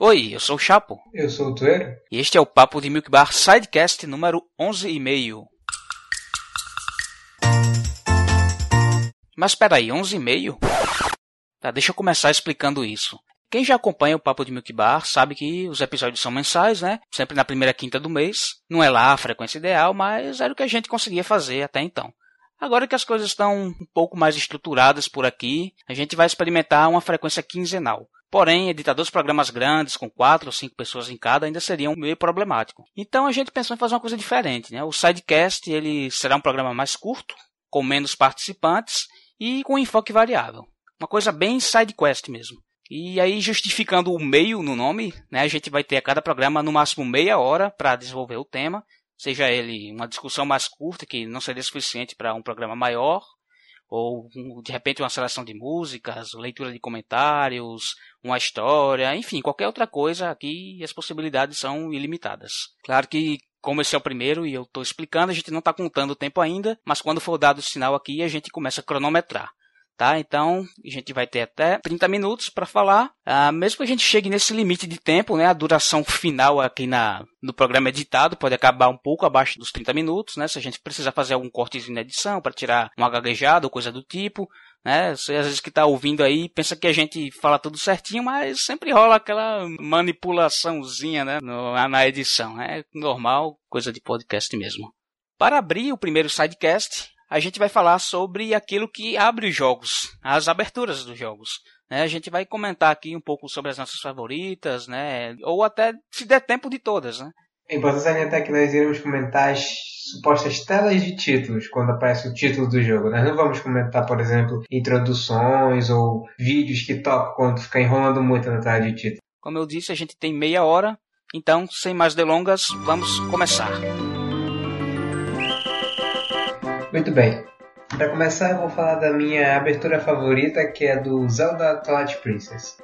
Oi, eu sou o Chapo. Eu sou o Tuero. E este é o Papo de Milk Bar Sidecast número 11 e meio. Mas espera aí, 11 e meio? Tá, deixa eu começar explicando isso. Quem já acompanha o Papo de Milk Bar sabe que os episódios são mensais, né? Sempre na primeira quinta do mês. Não é lá a frequência ideal, mas era o que a gente conseguia fazer até então. Agora que as coisas estão um pouco mais estruturadas por aqui, a gente vai experimentar uma frequência quinzenal. Porém, editar dois programas grandes, com quatro ou cinco pessoas em cada, ainda seria um meio problemático. Então a gente pensou em fazer uma coisa diferente. Né? O Sidecast ele será um programa mais curto, com menos participantes e com enfoque variável. Uma coisa bem sidequest mesmo. E aí, justificando o meio no nome, né, a gente vai ter a cada programa no máximo meia hora para desenvolver o tema, seja ele uma discussão mais curta, que não seria suficiente para um programa maior, ou de repente uma seleção de músicas, leitura de comentários, uma história, enfim, qualquer outra coisa aqui as possibilidades são ilimitadas. Claro que como esse é o primeiro e eu estou explicando, a gente não está contando o tempo ainda, mas quando for dado o sinal aqui, a gente começa a cronometrar tá? Então, a gente vai ter até 30 minutos para falar. Ah, mesmo que a gente chegue nesse limite de tempo, né? A duração final aqui na, no programa editado pode acabar um pouco abaixo dos 30 minutos, né? Se a gente precisar fazer algum cortezinho na edição para tirar uma gaguejada ou coisa do tipo, né? Você às vezes que está ouvindo aí pensa que a gente fala tudo certinho, mas sempre rola aquela manipulaçãozinha, né? No, na edição, é né? normal, coisa de podcast mesmo. Para abrir o primeiro sidecast, a gente vai falar sobre aquilo que abre os jogos, as aberturas dos jogos. Né? A gente vai comentar aqui um pouco sobre as nossas favoritas, né? ou até se der tempo de todas. Né? É importante salientar que nós iremos comentar as supostas telas de títulos quando aparece o título do jogo. Nós não vamos comentar, por exemplo, introduções ou vídeos que tocam quando fica enrolando muito na tela de título. Como eu disse, a gente tem meia hora, então, sem mais delongas, vamos começar. Muito bem. Para começar, eu vou falar da minha abertura favorita, que é do Zelda Twilight Princess.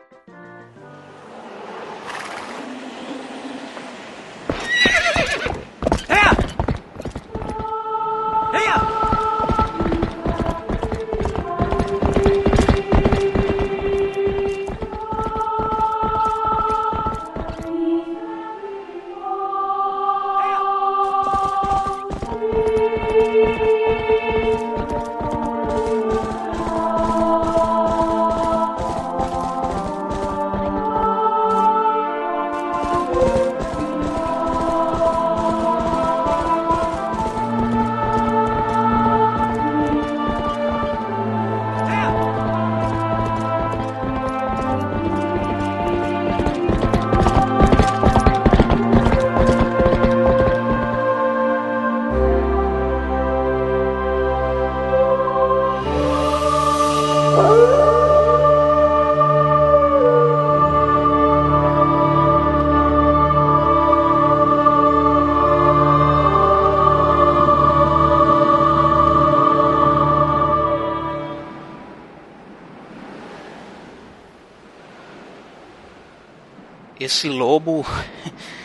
Esse lobo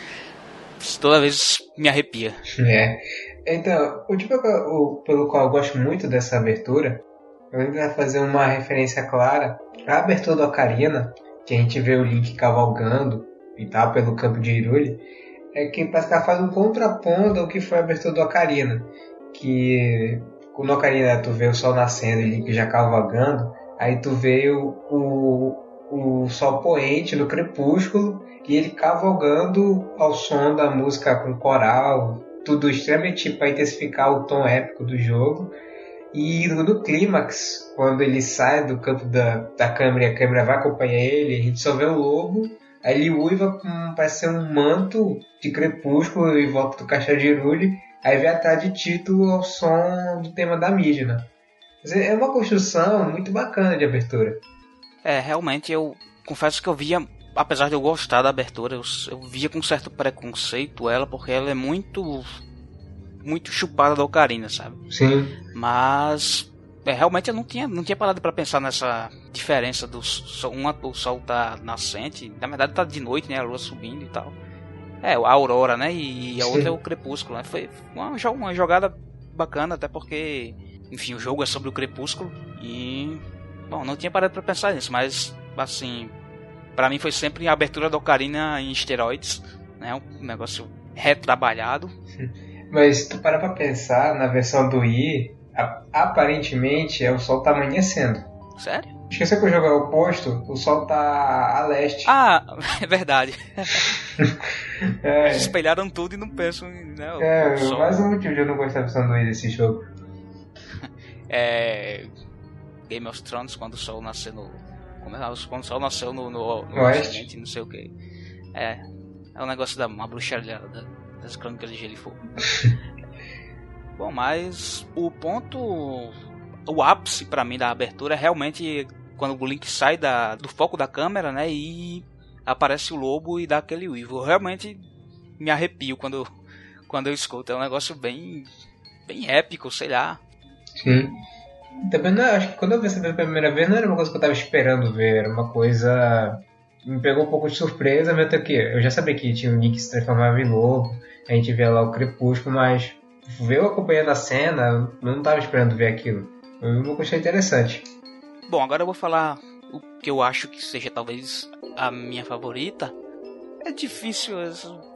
toda vez me arrepia. É. Então, o tipo o, pelo qual eu gosto muito dessa abertura, eu vai fazer uma referência clara à abertura do Ocarina, que a gente vê o Link cavalgando e tal pelo campo de Hyrule, é que parece que ela faz um contraponto ao que foi a abertura do Ocarina, que no Ocarina tu vê o sol nascendo e o Link já cavalgando, aí tu vê o, o o sol poente do crepúsculo e ele cavalgando ao som da música com coral, tudo extremamente para intensificar o tom épico do jogo. E no clímax, quando ele sai do campo da, da câmera e a câmera vai acompanhar ele, a gente só vê o lobo, aí ele uiva com parece ser um manto de crepúsculo em volta do caixa de Irule, aí vem atrás de título ao som do tema da Midna. É uma construção muito bacana de abertura. É, realmente eu confesso que eu via, apesar de eu gostar da abertura, eu, eu via com certo preconceito ela, porque ela é muito. muito chupada da Ocarina, sabe? Sim. Mas. É, realmente eu não tinha, não tinha parado para pensar nessa diferença do sol, uma, o sol tá nascente, na verdade tá de noite, né? A lua subindo e tal. É, a aurora, né? E a Sim. outra é o crepúsculo, né? Foi uma, uma jogada bacana, até porque, enfim, o jogo é sobre o crepúsculo e Bom, não tinha parado para pensar nisso, mas assim, para mim foi sempre a abertura da Ocarina em esteroides, né? Um negócio retrabalhado. Mas se tu parar pra pensar, na versão do Wii, aparentemente é o sol tá amanhecendo. Sério? Esqueceu que o jogo é oposto? O sol tá a leste. Ah, é verdade. é. Espelharam tudo e não pensam né, É, sol. mais um motivo de eu não gostar da versão do Wii desse jogo. É. Game of Thrones, quando o sol nasceu no. Como é? O sol nasceu no, no, no Oeste, não sei o que. É. É um negócio da uma bruxaria da, das crônicas de Gelo e Fogo. Bom, mas o ponto. O ápice para mim da abertura é realmente quando o Link sai da, do foco da câmera, né? E aparece o lobo e dá aquele uivo. Eu realmente me arrepio quando, quando eu escuto. É um negócio bem, bem épico, sei lá. Sim. Também não, acho que quando eu vi essa pela primeira vez não era uma coisa que eu tava esperando ver, era uma coisa. Me pegou um pouco de surpresa, até que eu já sabia que tinha o que se transformava em lobo, a gente via lá o crepúsculo, mas ver eu acompanhando a cena, eu não estava esperando ver aquilo. Eu não achei interessante. Bom, agora eu vou falar o que eu acho que seja talvez a minha favorita. É difícil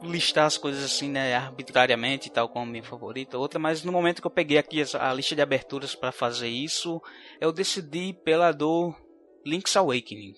listar as coisas assim, né, arbitrariamente, tal como minha favorita, outra, mas no momento que eu peguei aqui a lista de aberturas para fazer isso, eu decidi pela do Link's Awakening.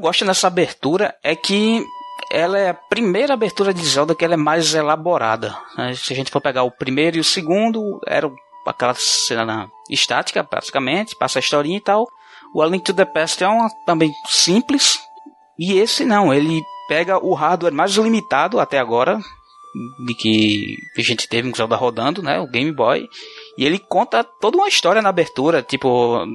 Eu gosto nessa abertura é que ela é a primeira abertura de Zelda que ela é mais elaborada. Né? Se a gente for pegar o primeiro e o segundo, era aquela cena estática, praticamente, passa a historinha e tal. O A Link to the Past é uma também simples. E esse não, ele pega o hardware mais limitado até agora de que a gente teve um Zelda rodando, né, o Game Boy, e ele conta toda uma história na abertura, tipo,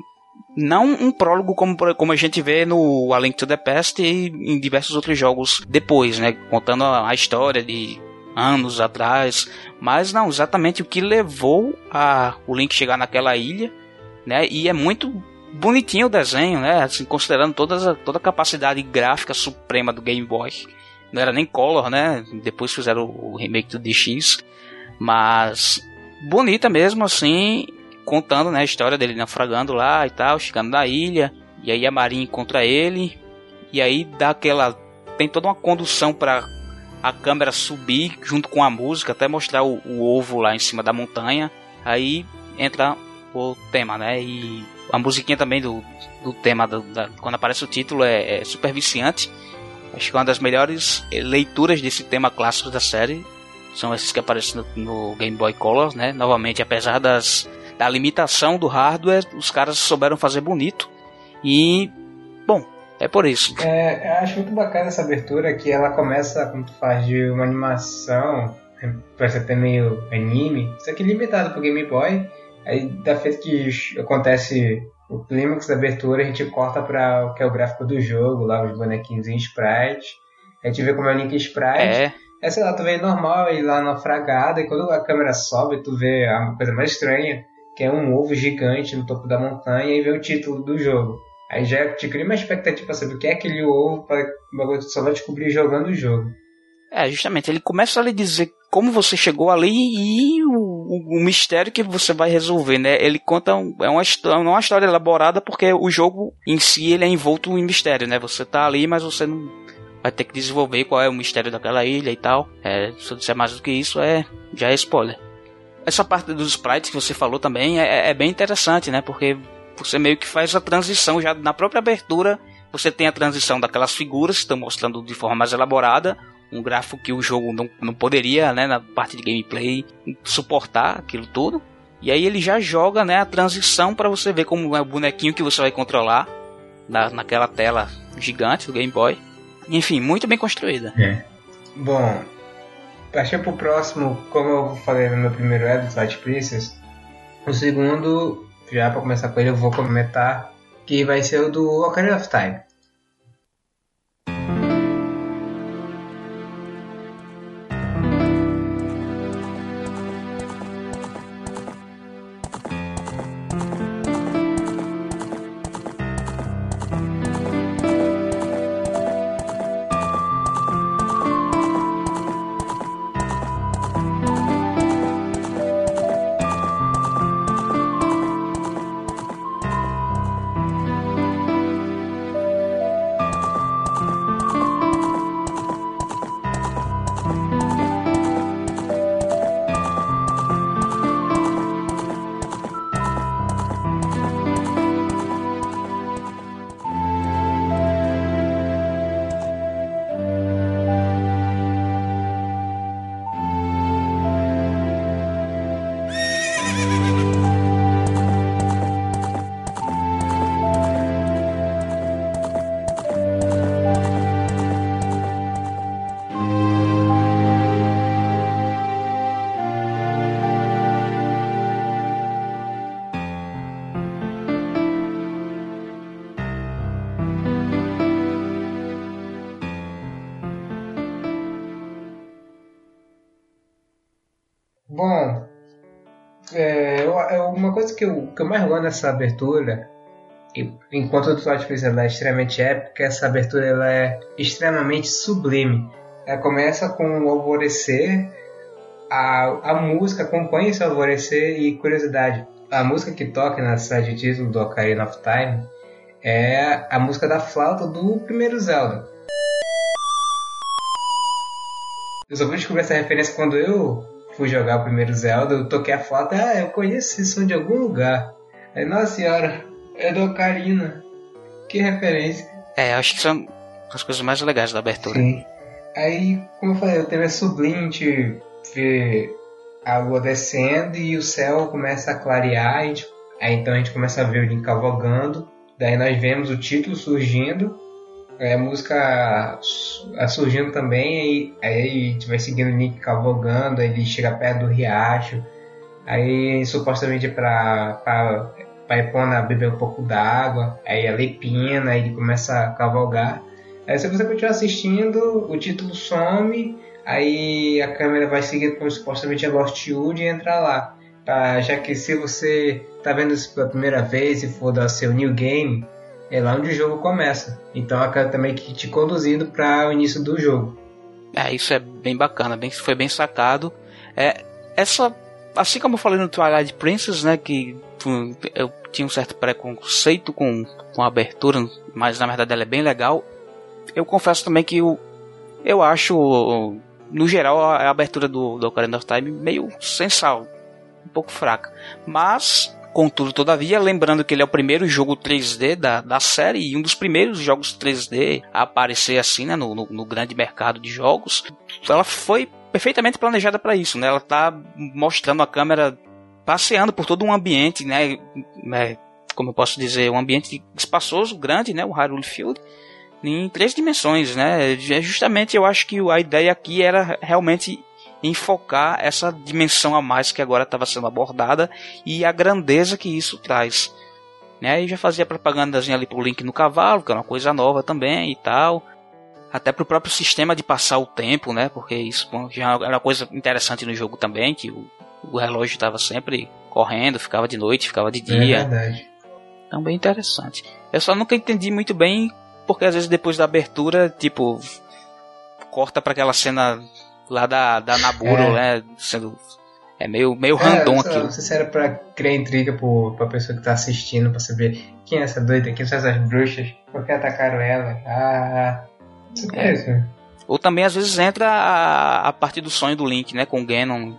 não um prólogo como, como a gente vê no A Link to the Past e em diversos outros jogos depois, né? Contando a, a história de anos atrás, mas não exatamente o que levou a o Link chegar naquela ilha, né? E é muito bonitinho o desenho, né? Assim, considerando todas a, toda a capacidade gráfica suprema do Game Boy. Não era nem color, né? Depois fizeram o, o remake do DX, mas bonita mesmo assim contando né, a história dele naufragando lá e tal, chegando na ilha. E aí a Marinha encontra ele. E aí dá aquela. Tem toda uma condução para a câmera subir junto com a música, até mostrar o, o, ovo lá em cima da montanha. Aí entra o tema, né? E a musiquinha também do, do tema, do, da, quando aparece o título, é, é super viciante. Acho que é uma das melhores leituras desse tema clássico da série são esses que aparecem no, no Game Boy Color, né? Novamente, apesar das da limitação do hardware, os caras souberam fazer bonito. E, bom, é por isso. É, eu acho muito bacana essa abertura que ela começa, como tu faz, de uma animação, parece até meio anime, só que limitado pro Game Boy. Aí, da feita que acontece o clímax da abertura, a gente corta para o que é o gráfico do jogo, lá os bonequinhos em sprite. A gente vê como é o Link Sprite. É. É, sei lá, tu vê normal e lá na fragada, e quando a câmera sobe, tu vê a coisa mais estranha que é um ovo gigante no topo da montanha, e vê o título do jogo. Aí já te cria uma expectativa para saber o que é aquele ovo, para o só vai descobrir jogando o jogo. É, justamente, ele começa a lhe dizer como você chegou ali e o, o, mistério que você vai resolver, né? Ele conta um, é uma não é uma história elaborada porque o jogo em si ele é envolto em mistério, né? Você tá ali, mas você não vai ter que desenvolver qual é o mistério daquela ilha e tal. É, se eu disser mais do que isso, é já é spoiler. Essa parte dos sprites que você falou também é, é bem interessante, né? Porque você meio que faz a transição já na própria abertura. Você tem a transição daquelas figuras que estão mostrando de forma mais elaborada um gráfico que o jogo não, não poderia, né, na parte de gameplay, suportar aquilo tudo. E aí ele já joga né, a transição para você ver como é o bonequinho que você vai controlar na, naquela tela gigante do Game Boy. Enfim, muito bem construída. É. Bom, para pro próximo, como eu falei no meu primeiro Ed, Light Princess, o segundo, já para começar com ele, eu vou comentar que vai ser o do Ocarina of Time. Que eu, mais gosto nessa abertura, enquanto o Twilight Princess ela é extremamente épica, essa abertura ela é extremamente sublime. Ela começa com o alvorecer, a, a música acompanha esse alvorecer e curiosidade. A música que toca na série de título do Ocarina of Time é a música da flauta do primeiro Zelda. Eu só fui descobrir essa referência quando eu fui jogar o primeiro Zelda, eu toquei a flauta, ah, eu conheço esse som de algum lugar. Aí, nossa senhora, é do Ocarina. Que referência. É, acho que são as coisas mais legais da abertura. Sim. Aí, como eu falei, eu teve a sublime de ver a lua descendo e o céu começa a clarear, a gente, aí então a gente começa a ver o Link cavalgando, daí nós vemos o título surgindo, é, a música surgindo também, aí, aí a gente vai seguindo o Nick cavalgando, aí ele chega perto do riacho, aí supostamente é pra, pra, Epona beber um pouco d'água, aí ela lepina, aí ele começa a cavalgar. Aí se você continuar assistindo, o título some, aí a câmera vai seguindo como supostamente é Lost Wood e entra lá. Pra, já que se você tá vendo isso pela primeira vez e for dar seu new game, é lá onde o jogo começa. Então acaba também que te conduzindo para o início do jogo. É, isso é bem bacana, bem, foi bem sacado. É, essa, assim como eu falei no Twilight Princess, né, que eu tinha um certo preconceito com, com a abertura, mas na verdade ela é bem legal. Eu confesso também que eu, eu acho, no geral, a, a abertura do, do Ocarina of Time meio sensal, um pouco fraca. Mas Contudo, todavia, lembrando que ele é o primeiro jogo 3D da, da série e um dos primeiros jogos 3D a aparecer assim, né, no, no, no grande mercado de jogos, ela foi perfeitamente planejada para isso, né? Ela tá mostrando a câmera passeando por todo um ambiente, né, né como eu posso dizer, um ambiente espaçoso, grande, né, o Hyrule Field, em três dimensões, né? É justamente eu acho que a ideia aqui era realmente enfocar essa dimensão a mais que agora estava sendo abordada e a grandeza que isso traz. Né? E já fazia propagandazinha ali pro Link no cavalo, que é uma coisa nova também e tal. Até pro próprio sistema de passar o tempo, né? Porque isso já era uma coisa interessante no jogo também, que o, o relógio estava sempre correndo, ficava de noite, ficava de dia. É verdade. Então bem interessante. Eu só nunca entendi muito bem, porque às vezes depois da abertura, tipo, corta para aquela cena lá da, da Naburo, é. né? Sendo. É meio, meio random aqui. Não sei se era pra criar intriga pro, pra pessoa que tá assistindo, pra saber quem é essa doida, quem são essas bruxas, por que atacaram ela. Ah, isso é. mesmo. Ou também às vezes entra a, a parte do sonho do Link, né? Com o Ganon,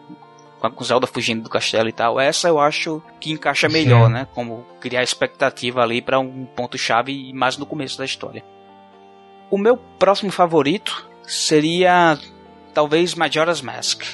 com Zelda fugindo do castelo e tal. Essa eu acho que encaixa melhor, Sim. né? Como criar expectativa ali para um ponto-chave mais no começo da história. O meu próximo favorito seria talvez Majora's Mask.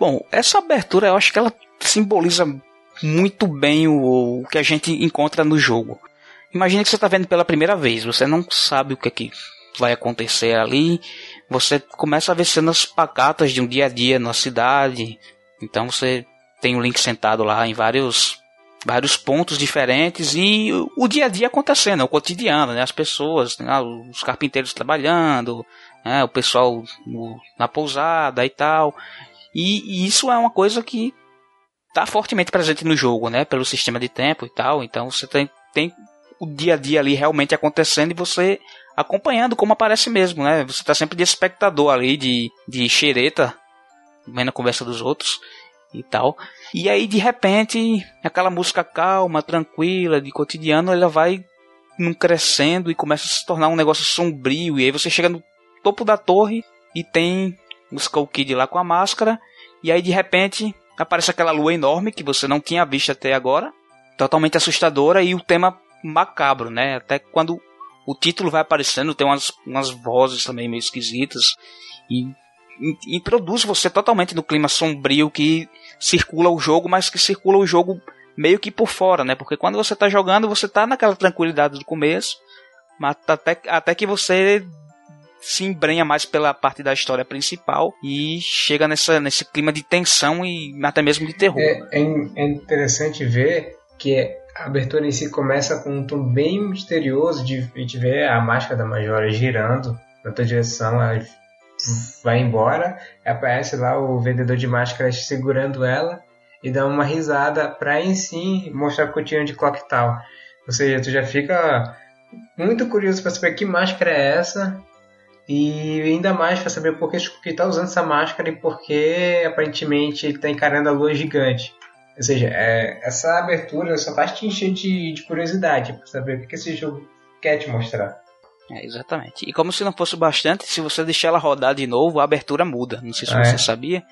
Bom, essa abertura eu acho que ela simboliza muito bem o, o que a gente encontra no jogo. Imagine que você está vendo pela primeira vez, você não sabe o que, é que vai acontecer ali, você começa a ver cenas pacatas de um dia a dia na cidade, então você tem o Link sentado lá em vários vários pontos diferentes e o dia a dia acontecendo, é o cotidiano, né? As pessoas, né? os carpinteiros trabalhando, né? o pessoal na pousada e tal. E, e isso é uma coisa que está fortemente presente no jogo, né? Pelo sistema de tempo e tal. Então você tem, tem o dia a dia ali realmente acontecendo e você acompanhando como aparece mesmo, né? Você está sempre de espectador ali, de, de xereta, vendo a conversa dos outros e tal. E aí, de repente, aquela música calma, tranquila, de cotidiano, ela vai num crescendo e começa a se tornar um negócio sombrio. E aí você chega no topo da torre e tem o Kid lá com a máscara, e aí de repente aparece aquela lua enorme que você não tinha visto até agora, totalmente assustadora, e o tema macabro, né? Até quando o título vai aparecendo, tem umas, umas vozes também meio esquisitas, e introduz você totalmente no clima sombrio que circula o jogo, mas que circula o jogo meio que por fora, né? Porque quando você está jogando, você está naquela tranquilidade do começo, mas até, até que você se embrenha mais pela parte da história principal e chega nessa, nesse clima de tensão e até mesmo de terror. É, é, é interessante ver que a abertura em si começa com um tom bem misterioso de a gente vê a máscara da Majora girando na outra direção, ela vai embora, aparece lá o vendedor de máscaras segurando ela e dá uma risada para em si mostrar a cortina de Clock Tower. Ou seja, tu já fica muito curioso para saber que máscara é essa E ainda mais para saber por que Scooby está usando essa máscara e por que aparentemente ele está encarando a lua gigante. Ou seja, é, essa abertura só faz te encher de, de curiosidade para saber o que esse jogo quer te mostrar. É, exatamente. E como se não fosse bastante, se você deixar ela rodar de novo, a abertura muda. Não sei se ah, você é? sabia.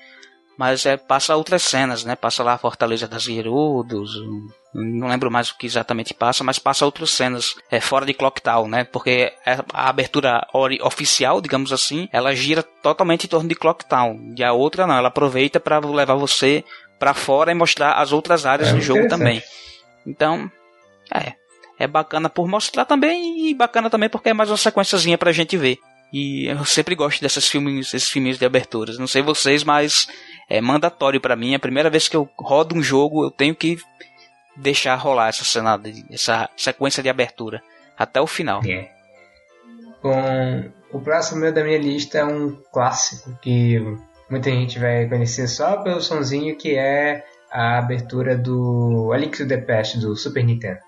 Mas é, passa outras cenas, né? Passa lá a Fortaleza das Gerudos. Não lembro mais o que exatamente passa, mas passa outras cenas é, fora de Clock Town, né? Porque é, a abertura oficial, digamos assim, ela gira totalmente em torno de Clock Town. E a outra não, ela aproveita para levar você para fora e mostrar as outras áreas é do jogo também. Então, é, é bacana por mostrar também e bacana também porque é mais uma sequenciazinha pra gente ver. E eu sempre gosto desses filmes, esses filmes de aberturas. Não sei vocês, mas é mandatório para mim. É a primeira vez que eu rodo um jogo, eu tenho que deixar rolar essa cena, essa sequência de abertura até o final. É. O próximo meu da minha lista é um clássico que muita gente vai conhecer só pelo sonzinho que é a abertura do A Link to the Past do Super Nintendo.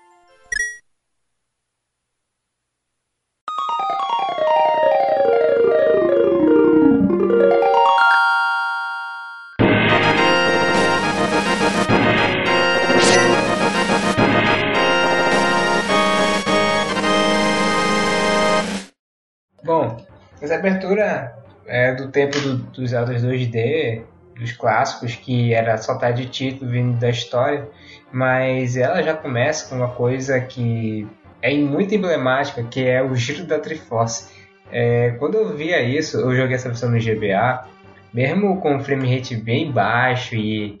Abertura é do tempo do, dos Zeldas 2D, dos clássicos, que era só tá de título vindo da história, mas ela já começa com uma coisa que é muito emblemática, que é o giro da Triforce. É, quando eu via isso, eu joguei essa versão no GBA, mesmo com o frame rate bem baixo e,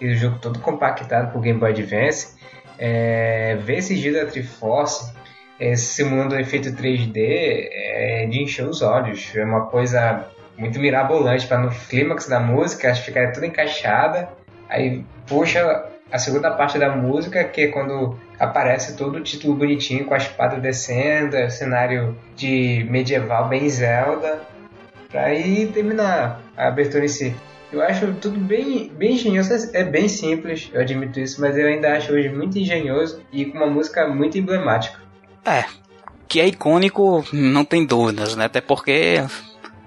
e o jogo todo compactado por Game Boy Advance, é, ver esse giro da Triforce simulando um efeito 3D é de encher os olhos. É uma coisa muito mirabolante para no clímax da música ficar tudo encaixada. Aí puxa a segunda parte da música, que é quando aparece todo o título bonitinho com a espada descendo, é cenário de medieval bem Zelda, para aí terminar a abertura em si. Eu acho tudo bem, bem engenhoso, é bem simples, eu admito isso, mas eu ainda acho hoje muito engenhoso e com uma música muito emblemática. É, que é icônico, não tem dúvidas, né? Até porque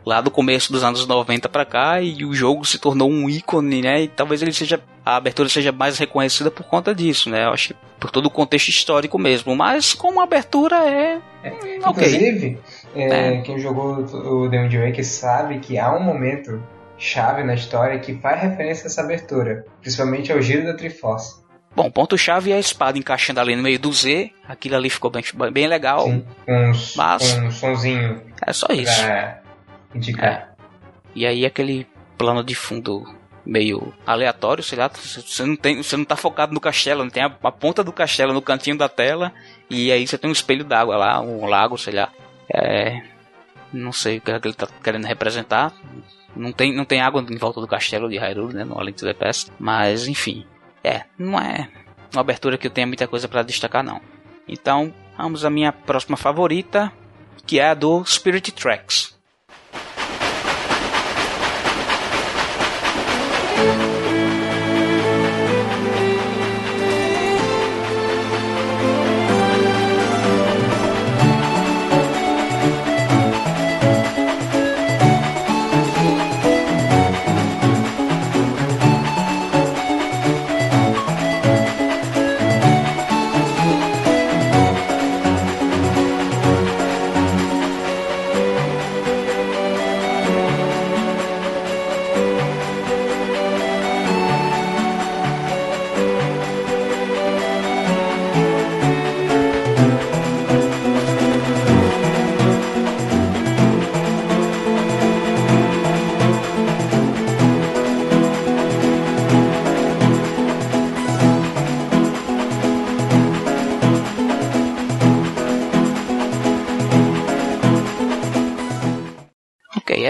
lá do começo dos anos 90 para cá e o jogo se tornou um ícone, né? E talvez ele seja a abertura seja mais reconhecida por conta disso, né? Eu acho que por todo o contexto histórico mesmo, mas como abertura é, é okay. Inclusive, é, é. quem jogou o The Wind Waker sabe que há um momento chave na história que faz referência a essa abertura, principalmente ao giro da Triforce. Bom, ponto-chave é a espada encaixando ali no meio do Z. Aquilo ali ficou bem, bem legal. Sim, um, mas... um sonzinho. É só isso. indicar. É. E aí aquele plano de fundo meio aleatório, sei lá, você não tem, você não tá focado no castelo, não tem a, a ponta do castelo no cantinho da tela e aí você tem um espelho d'água lá, um lago, sei lá. É, não sei o que ele tá querendo representar. Não tem, não tem água em volta do castelo de Hyrule, né, no Além do the mas enfim. É, não é uma abertura que eu tenha muita coisa para destacar não. Então, vamos à minha próxima favorita, que é a do Spirit Tracks.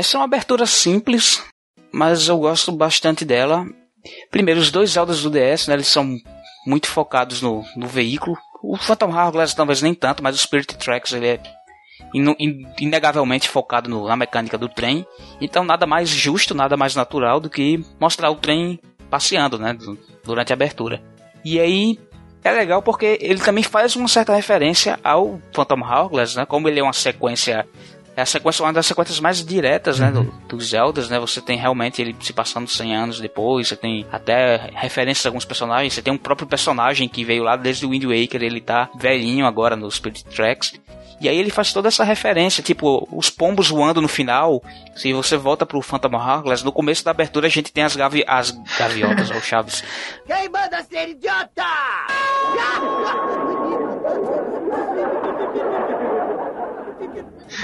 Essa é uma abertura simples, mas eu gosto bastante dela. Primeiro, os dois Zeldas do DS, né, eles são muito focados no, no veículo. O Phantom Hourglass talvez nem tanto, mas o Spirit Tracks ele é inegavelmente focado no, na mecânica do trem. Então nada mais justo, nada mais natural do que mostrar o trem passeando, né, durante a abertura. E aí é legal porque ele também faz uma certa referência ao Phantom Hourglass, né, como ele é uma sequência é a sequência, uma das sequências mais diretas, né, do, dos Zeldas, né? Você tem realmente ele se passando 100 anos depois, você tem até referências a alguns personagens, você tem um próprio personagem que veio lá desde o Wind Waker, ele tá velhinho agora nos Spirit Tracks. E aí ele faz toda essa referência, tipo, os pombos voando no final. Se você volta pro Phantom Hourglass, no começo da abertura a gente tem as, gavi as gaviotas, ou chaves. Quem manda ser idiota?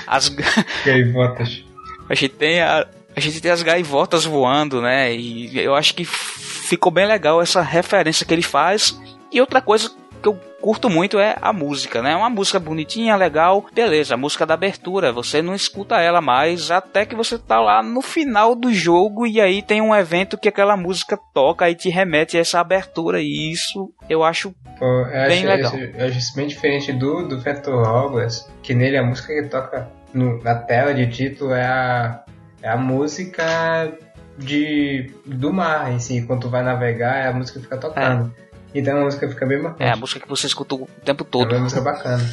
As gaivotas. A gente tem a, a gente tem as gaivotas voando, né? E eu acho que ficou bem legal essa referência que ele faz. E outra coisa que eu curto muito é a música, né? Uma música bonitinha, legal, beleza, a música da abertura, você não escuta ela mais até que você tá lá no final do jogo e aí tem um evento que aquela música toca e te remete a essa abertura e isso eu acho Pô, eu bem acho, legal. Eu, acho isso bem diferente do, do Phantom Hourglass, que nele a música que toca no, na tela de título é a, é a música de, do mar em si, quando tu vai navegar é a música que fica tocando. É. Então a música fica bem bacana. É, a música que você escuta o tempo todo. É uma música bacana.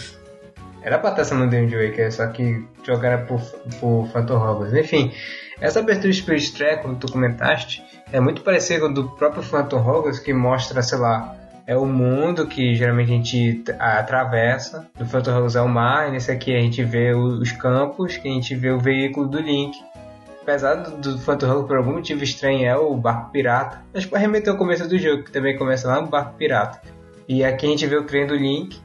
Era pra estar essa no Wind Waker, só que jogaram por, por Phantom Hourglass. Enfim, essa abertura de Spirit Track, como tu comentaste, é muito parecida com do próprio Phantom Hourglass, que mostra, sei lá, é o mundo que geralmente a gente atravessa. No Phantom Hourglass é o mar, e nesse aqui a gente vê os campos, que a gente vê o veículo do Link apesar do, do Phantom por algum motivo estranho é o barco pirata, mas para remeter ao começo do jogo, que também começa lá no barco pirata. E aqui a gente vê o trem do Link,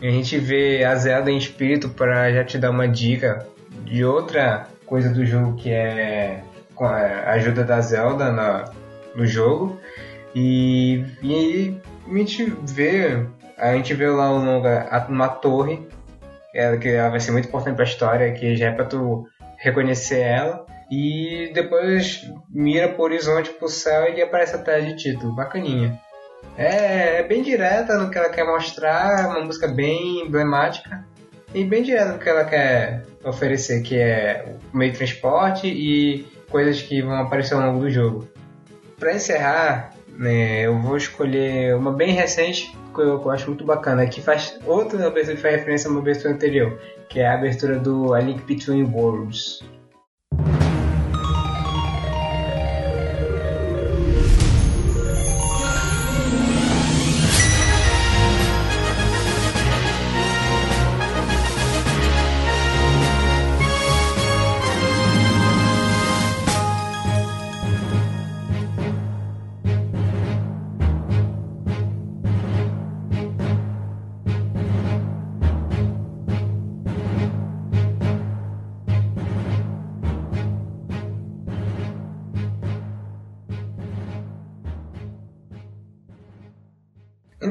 a gente vê a Zelda em espírito para já te dar uma dica de outra coisa do jogo que é com a ajuda da Zelda na, no jogo. E, e a gente vê a gente vê lá uma torre ela, que ela vai ser muito importante para a história, que já é para tu reconhecer ela e depois mira pro horizonte pro céu e aparece a tela de título, bacaninha. É, é, bem direta no que ela quer mostrar, uma música bem emblemática e bem direta no que ela quer oferecer, que é meio de transporte e coisas que vão aparecer ao longo do jogo. Para encerrar, né, eu vou escolher uma bem recente que eu, que eu, acho muito bacana, que faz outra abertura que faz referência a uma abertura anterior, que é a abertura do A Link Between Worlds.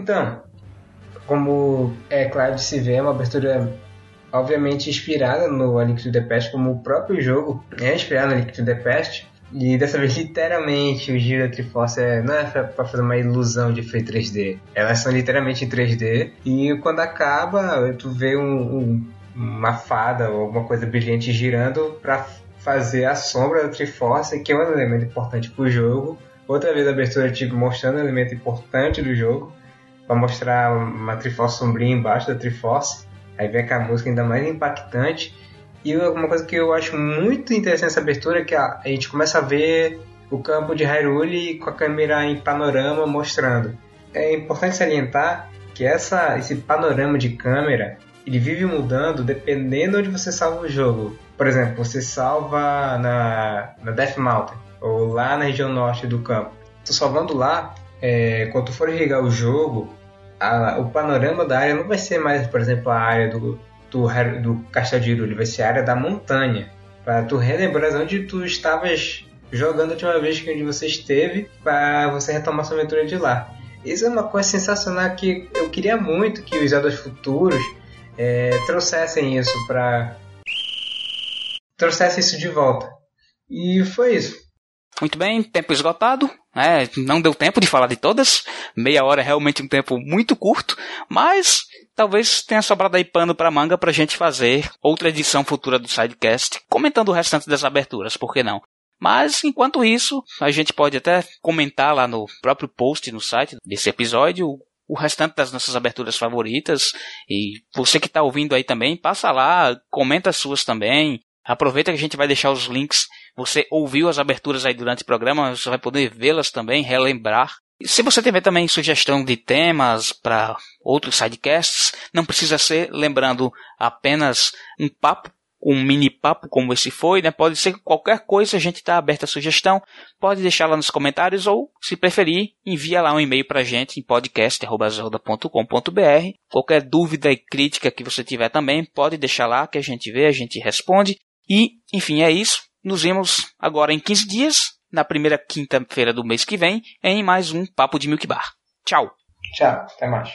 Então, como é claro de se ver, é uma abertura obviamente inspirada no A Link to the Past, como o próprio jogo é inspirado no A Link to the Past. E dessa vez, literalmente, o giro da Triforce é, não é para fazer uma ilusão de efeito 3D. Elas são literalmente em 3D. E quando acaba, tu vê um, um, uma fada ou alguma coisa brilhante girando para fazer a sombra da Triforce, que é um elemento importante para o jogo. Outra vez a abertura tipo, mostrando um elemento importante do jogo para mostrar uma Triforce sombria embaixo da Triforce. Aí vem com a música ainda mais impactante. E uma coisa que eu acho muito interessante nessa abertura é que a, a gente começa a ver o campo de Hyrule com a câmera em panorama mostrando. É importante salientar que essa, esse panorama de câmera ele vive mudando dependendo onde você salva o jogo. Por exemplo, você salva na, na Death Mountain ou lá na região norte do campo. Tô salvando lá, é, quando for ligar o jogo, a, o panorama da área não vai ser mais, por exemplo, a área do, do, do Castelo de Hyrule, vai ser a área da montanha. Para tu relembrar onde tu estavas jogando a última vez que onde você esteve, para você retomar sua aventura de lá. Isso é uma coisa sensacional que eu queria muito que os Zeldas futuros é, trouxessem isso para trouxessem isso de volta. E foi isso. Muito bem, tempo esgotado. É, não deu tempo de falar de todas. Meia hora é realmente um tempo muito curto, mas talvez tenha sobrado aí pano para manga para gente fazer outra edição futura do Sidecast, comentando o restante das aberturas, por que não? Mas enquanto isso, a gente pode até comentar lá no próprio post no site desse episódio o restante das nossas aberturas favoritas. E você que está ouvindo aí também, passa lá, comenta as suas também. Aproveita que a gente vai deixar os links. Você ouviu as aberturas aí durante o programa, você vai poder vê-las também, relembrar. E se você tiver também sugestão de temas para outros sidecasts, não precisa ser, lembrando, apenas um papo um mini papo como esse foi, né? Pode ser qualquer coisa, a gente está aberto a sugestão. Pode deixar lá nos comentários ou, se preferir, envia lá um e-mail para a gente em podcast.com.br. Qualquer dúvida e crítica que você tiver também, pode deixar lá que a gente vê, a gente responde. E, enfim, é isso. Nos vemos agora em 15 dias, na primeira quinta-feira do mês que vem, em mais um Papo de Milk Bar. Tchau! Tchau, até mais.